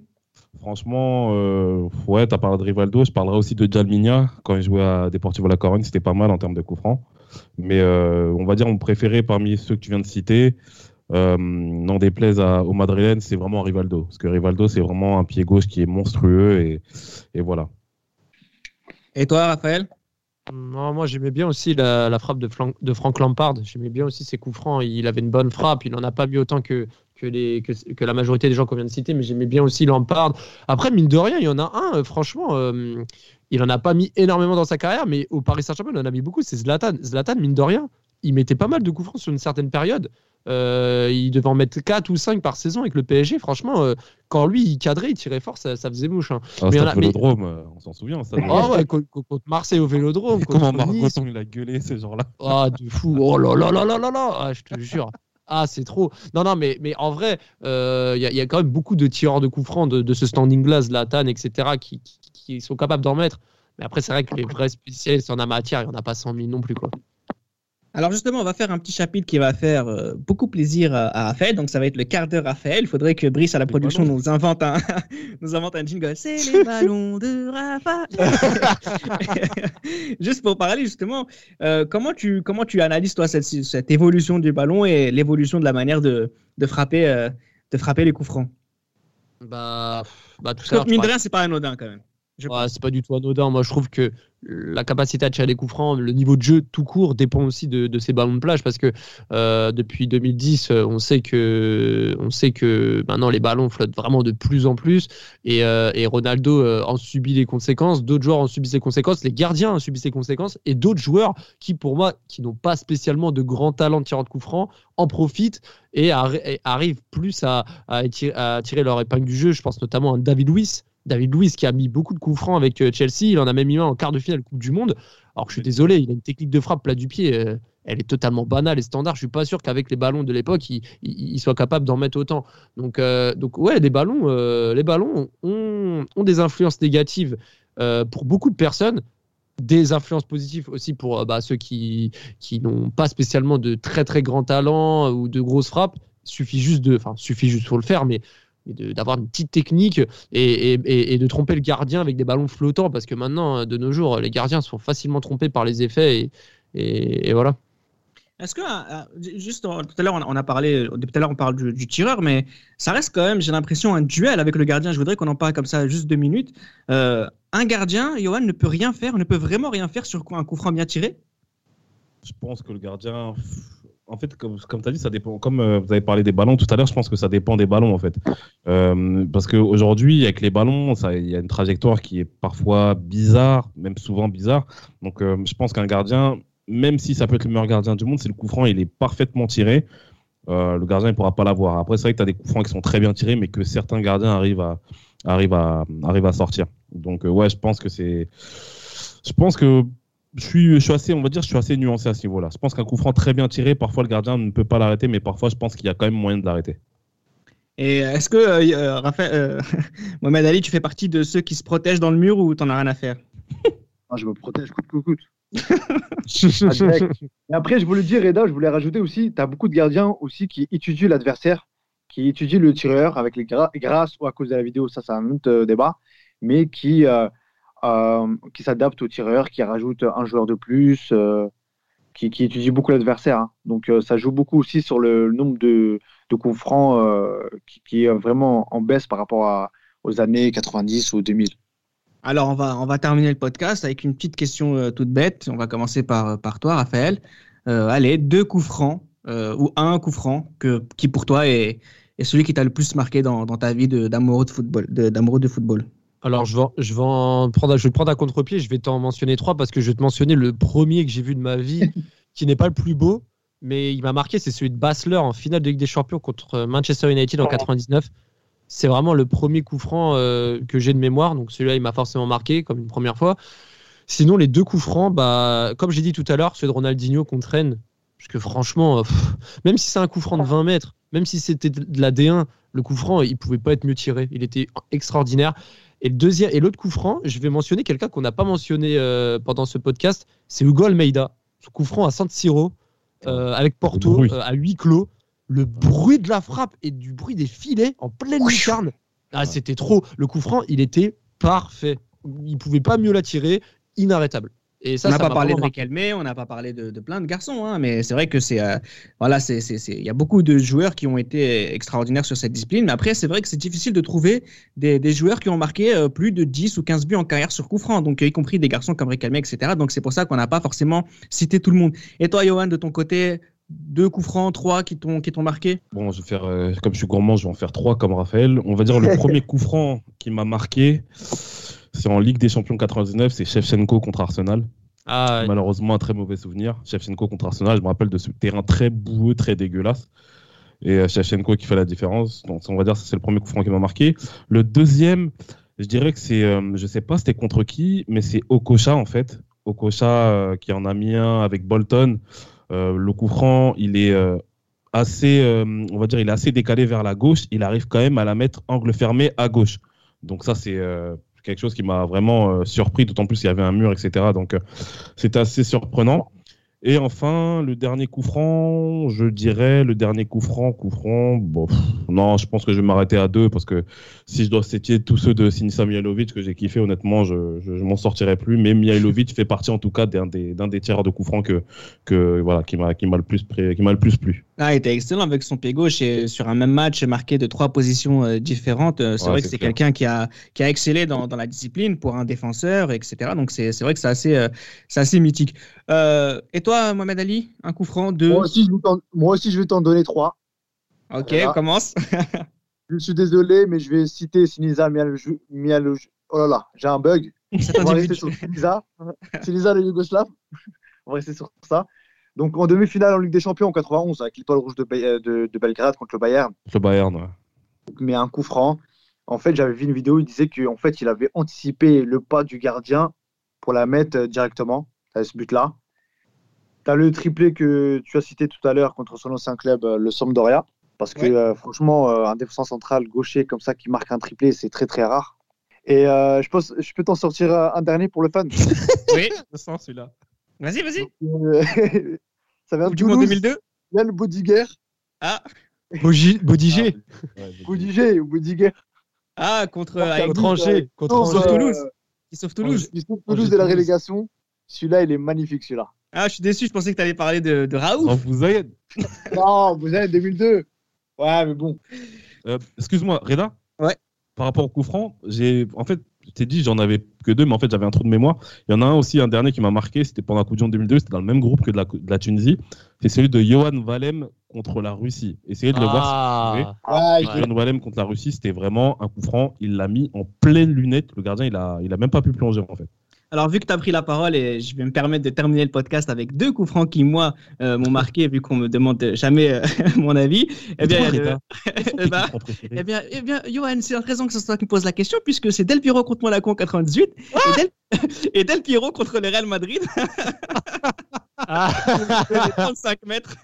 Franchement, euh, ouais, t'as parlé de Rivaldo. Je parlerai aussi de Jalminia. Quand il jouait à Deportivo La Corogne, c'était pas mal en termes de coups francs. Mais euh, on va dire mon préféré parmi ceux que tu viens de citer, euh, n'en déplaise à, au Madrilène, c'est vraiment Rivaldo. Parce que Rivaldo, c'est vraiment un pied gauche qui est monstrueux. Et, et voilà. Et toi, Raphaël? Moi j'aimais bien aussi la, frappe de, de Frank Lampard. J'aimais bien aussi ses coups francs. Il avait une bonne frappe. Il n'en a pas mis autant que, que, les, que, la majorité des gens qu'on vient de citer, mais j'aimais bien aussi Lampard. Après, mine de rien, il y en a un, euh, franchement, euh, il en a pas mis énormément dans sa carrière, mais au Paris Saint-Germain, il en a mis beaucoup. C'est Zlatan. Zlatan, mine de rien, il mettait pas mal de coups francs sur une certaine période. Euh, il devait en mettre 4 ou 5 par saison avec le PSG. Franchement, euh, quand lui, il cadrait, il tirait fort, ça, ça faisait mouche. hein. Ah, Mais Stade a- Vélodrome, euh, on s'en souvient. Ça, Ah ouais, contre, contre Marseille au Vélodrome. Comment. Margoton il a gueulé ce genre-là Ah, de fou. Oh là là là là là là. Ah, je te jure. Ah, c'est trop. Non, non, mais, mais en vrai, euh, il y, a- il y a quand même beaucoup de tireurs de coups francs de, de ce standing glass, Latan, etc., qui, qui, qui sont capables d'en mettre. Mais après, c'est vrai que les vrais spécialistes en la matière, il n'y en a pas 100 000 non plus. Quoi. Alors justement, on va faire un petit chapitre qui va faire euh, beaucoup plaisir à, Raphaël. Donc ça va être le quart d'heure Raphaël. Il faudrait que Brice à la production nous invente un, nous invente un jingle. C'est les ballons de Raphaël. Juste pour parler justement, euh, comment tu comment tu analyses toi cette, cette évolution du ballon et l'évolution de la manière de, de frapper euh, de frapper les coups francs? Bah, bah tout ça. mine de rien, c'est pas anodin quand même. Ouais, c'est pas du tout anodin. Moi, je trouve que la capacité à tirer des coups francs, le niveau de jeu tout court dépend aussi de, de ces ballons de plage parce que euh, depuis 2010, euh, on sait que on sait que maintenant les ballons flottent vraiment de plus en plus et, euh, et Ronaldo euh, en subit les conséquences. D'autres joueurs en subissent les conséquences. Les gardiens en subissent les conséquences et d'autres joueurs qui, pour moi, qui n'ont pas spécialement de grand talent de tireur de coups francs, en profitent et, arri- et arrivent plus à, à tirer leur épingle du jeu. Je pense notamment à David Luiz. David Luiz qui a mis beaucoup de coups francs avec euh, Chelsea, il en a même mis un en quart de finale Coupe du Monde. Alors que je suis désolé, il a une technique de frappe plat du pied, euh, elle est totalement banale et standard. Je suis pas sûr qu'avec les ballons de l'époque, il, il- il soit capable d'en mettre autant. Donc, euh, donc ouais, les ballons, euh, les ballons ont, ont des influences négatives euh, pour beaucoup de personnes. Des influences positives aussi pour bah, ceux qui, qui n'ont pas spécialement de très très grands talents ou de grosses frappes. Suffit juste de, enfin, suffit juste faut le faire, mais de- d'avoir une petite technique et, et- et- et de tromper le gardien avec des ballons flottants parce que maintenant, de nos jours, les gardiens sont facilement trompés par les effets et, et- et voilà. Est-ce que, euh, euh, juste euh, tout à l'heure, on a- parlé, tout à l'heure, on parle du, du tireur, mais ça reste quand même, j'ai l'impression, un duel avec le gardien. Je voudrais qu'on en parle comme ça juste deux minutes. Euh, un gardien, Johan, ne peut rien faire, ne peut vraiment rien faire sur quoi un coup franc bien tiré? Je pense que le gardien. En fait, comme, tu as dit, ça dépend. Comme euh, vous avez parlé des ballons tout à l'heure, je pense que ça dépend des ballons, en fait. Euh, parce qu'aujourd'hui, avec les ballons, il y a une trajectoire qui est parfois bizarre, même souvent bizarre. Donc, euh, je pense qu'un gardien, même si ça peut être le meilleur gardien du monde, si le coup franc il est parfaitement tiré, euh, le gardien ne pourra pas l'avoir. Après, c'est vrai que tu as des coups francs qui sont très bien tirés, mais que certains gardiens arrivent à, arrivent à, arrivent à sortir. Donc, euh, ouais, je pense que c'est. Je pense que je suis, je suis assez, on va dire, je suis assez nuancé à ce niveau-là. Je pense qu'un coup franc très bien tiré, parfois le gardien ne peut pas l'arrêter, mais parfois je pense qu'il y a quand même moyen de l'arrêter. Et est-ce que, euh, euh, Raphaël, euh, Mohamed Ali, tu fais partie de ceux qui se protègent dans le mur ou t'en as rien à faire? Ah, je me protège, coûte que coûte. Et après, je voulais dire, Reda, je voulais rajouter aussi, tu as beaucoup de gardiens aussi qui étudient l'adversaire, qui étudient le tireur avec les gra- grâce ou à cause de la vidéo, ça c'est un autre débat, mais qui, euh, qui s'adaptent au tireur, qui rajoutent un joueur de plus, euh, qui, qui étudient beaucoup l'adversaire. hein. Donc euh, ça joue beaucoup aussi sur le, nombre de, de coups francs euh, qui, est vraiment en baisse par rapport aux années 90 ou 2000. Alors, on va, terminer le podcast avec une petite question euh, toute bête. On va commencer par, toi, Raphaël. Euh, allez, deux coups francs euh, ou un coup franc qui pour toi est, celui qui t'a le plus marqué dans, ta vie d'amoureux de football. de- de football. Alors, je vais, je, vais en prendre, je vais prendre à contre-pied. Je vais t'en mentionner trois parce que je vais te mentionner le premier que j'ai vu de ma vie, qui n'est pas le plus beau, mais il m'a marqué. C'est celui de Basler en finale de Ligue des Champions contre Manchester United en 99. C'est vraiment le premier coup franc euh, que j'ai de mémoire. Donc, celui-là, il m'a forcément marqué comme une première fois. Sinon, les deux coups francs, bah, comme j'ai dit tout à l'heure, celui de Ronaldinho contre Rennes. Parce que franchement, euh, pff, même si c'est un coup franc de 20 mètres, même si c'était de la D1, le coup franc, il pouvait pas être mieux tiré. Il était extraordinaire. Et le deuxième et l'autre coup franc, je vais mentionner quelqu'un qu'on n'a pas mentionné euh, pendant ce podcast, c'est Hugo Almeida. Ce coup franc à San Siro euh, avec Porto euh, à huis clos. Le bruit de la frappe et du bruit des filets en pleine lucarne. Ah, c'était trop. Le coup franc, il était parfait. Il pouvait pas mieux la tirer, inarrêtable. Et ça, on n'a pas parlé de Riquelme, on n'a pas parlé de, de plein de garçons, hein, mais c'est vrai que c'est euh, voilà, c'est il y a beaucoup de joueurs qui ont été extraordinaires sur cette discipline. Mais après, c'est vrai que c'est difficile de trouver des, des joueurs qui ont marqué euh, plus de 10 ou 15 buts en carrière sur coup franc, donc y compris des garçons comme Riquelme, etc. Donc c'est pour ça qu'on n'a pas forcément cité tout le monde. Et toi, Johan, de ton côté, deux coups francs, trois qui t'ont qui t'ont marqué? Bon, je vais faire, euh, comme je suis gourmand, je vais en faire trois comme Raphaël. On va dire le premier coup franc qui m'a marqué, c'est en Ligue des Champions 99, c'est Shevchenko contre Arsenal. Ah. Malheureusement, un très mauvais souvenir. Shevchenko contre Arsenal, je me rappelle de ce terrain très boueux, très dégueulasse. Et euh, Shevchenko qui fait la différence. Donc, on va dire que c'est le premier coup franc qui m'a marqué. Le deuxième, je dirais que c'est, euh, je sais pas c'était contre qui, mais c'est Okocha en fait. Okocha euh, qui en a mis un avec Bolton. Euh, le coup franc, il est assez, on va dire, il est assez décalé vers la gauche. Il arrive quand même à la mettre angle fermé à gauche. Donc ça, c'est quelque chose qui m'a vraiment euh, surpris, d'autant plus qu'il y avait un mur, etc. Donc euh, c'était assez surprenant. Et enfin, le dernier coup franc, je dirais, le dernier coup franc, coup franc, bon, non, je pense que je vais m'arrêter à deux parce que si je dois citer tous ceux de Sinisa Mihailovic que j'ai kiffé, honnêtement, je, je, m'en sortirai plus. Mais Mihailovic fait partie en tout cas d'un des, des tireurs de coup franc que, que, voilà, qui m'a, le plus, qui m'a le plus plu. Ah, il était excellent avec son pied gauche et sur un même match marqué de trois positions euh, différentes. Euh, C'est Ouais, vrai que c'est quelqu'un qui a, qui a excellé dans, dans la discipline pour un défenseur, etc. Donc c'est c'est vrai que c'est assez, euh, c'est assez mythique. Euh, et toi, Mohamed Ali, un coup franc, deux? Moi aussi, je vais t'en- moi aussi, je vais t'en donner trois. Ok, Voilà. on commence. Je suis désolé, mais je vais citer Sinisa Mihaloj- Mihaloj- Oh là là, j'ai un bug. On va rester de- sur Sinisa. Sinisa, le Yougoslave. On va rester sur ça. Donc, en demi-finale en Ligue des Champions en 91, avec l'étoile rouge de, euh, de, de Belgrade contre le Bayern, Le Bayern, ouais. mais un coup franc. En fait, j'avais vu une vidéo, il disait qu'en fait, il avait anticipé le pas du gardien pour la mettre euh, directement à ce but-là. Tu as le triplé que tu as cité tout à l'heure contre son ancien club, euh, le Sampdoria. Parce que Ouais. euh, franchement, euh, un défenseur central gaucher comme ça qui marque un triplé, c'est très très rare. Et euh, je, pense, je peux t'en sortir un dernier pour le fun. Oui, Je sens celui-là. vas-y, vas-y. Ça vient de Coupe du monde Toulouse. 2002. Yann Bodiger. Ah, Bogi- Bodiger, Bodiger ou Bodiger. ah contre, Arnaud. contre Angers, contre Toulouse, euh, Toulouse. qui sauve Toulouse. Il sauve Angers, Toulouse de la Toulouse. relégation. Celui-là, il est magnifique, celui-là. Ah, je suis déçu, je pensais que tu allais parler de, de Raoult. On vous aide. Non, vous avez 2002. Ouais, mais bon. Euh, Excuse-moi, Reda Ouais. Par rapport au coup franc, j'ai en fait, t'ai dit, j'en avais que deux, mais en fait, j'avais un trou de mémoire. Il y en a un aussi, un dernier qui m'a marqué, c'était pendant la Coupe du Monde 2002, c'était dans le même groupe que de la, de la Tunisie. C'est celui de Johan Valem contre la Russie. Essayez de le voir. si vous. Ah, Ouais. Johan Valem contre la Russie, c'était vraiment un coup franc. Il l'a mis en pleine lunette. Le gardien, il a, il a même pas pu plonger en fait. Alors, vu que tu as pris la parole, et je vais me permettre de terminer le podcast avec deux coups francs qui, moi, euh, m'ont marqué, vu qu'on me demande jamais euh, mon avis. Eh bien, le- eh ben, Eh bien, eh bien, Johan, c'est intéressant que ce soit toi qui me pose la question, puisque c'est Del Piero contre Monaco en 98 et, Del... et Del Piero contre le Real Madrid, Ah. 35 mètres.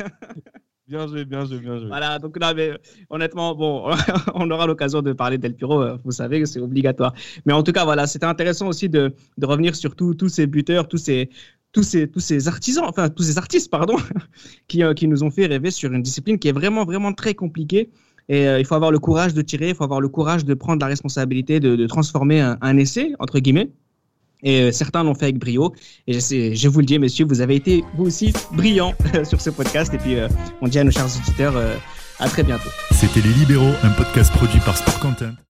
Bien joué, bien joué, bien joué. Voilà, donc là, mais, honnêtement, bon, on aura l'occasion de parler d'El Piro, euh, vous savez que c'est obligatoire. Mais en tout cas, voilà, c'était intéressant aussi de, revenir sur tous ces buteurs, tous ces, tous, ces, tous ces artisans, enfin, tous ces artistes, pardon, qui, euh, qui nous ont fait rêver sur une discipline qui est vraiment, vraiment très compliquée. Et euh, il faut avoir le courage de tirer, il faut avoir le courage de prendre la responsabilité de, transformer un essai, entre guillemets. Et euh, certains l'ont fait avec brio. Et je, vous le dis, messieurs, vous avez été vous aussi brillants sur ce podcast. Et puis, euh, on dit à nos chers auditeurs, euh, à très bientôt. C'était Les Libéraux, un podcast produit par Sport Content.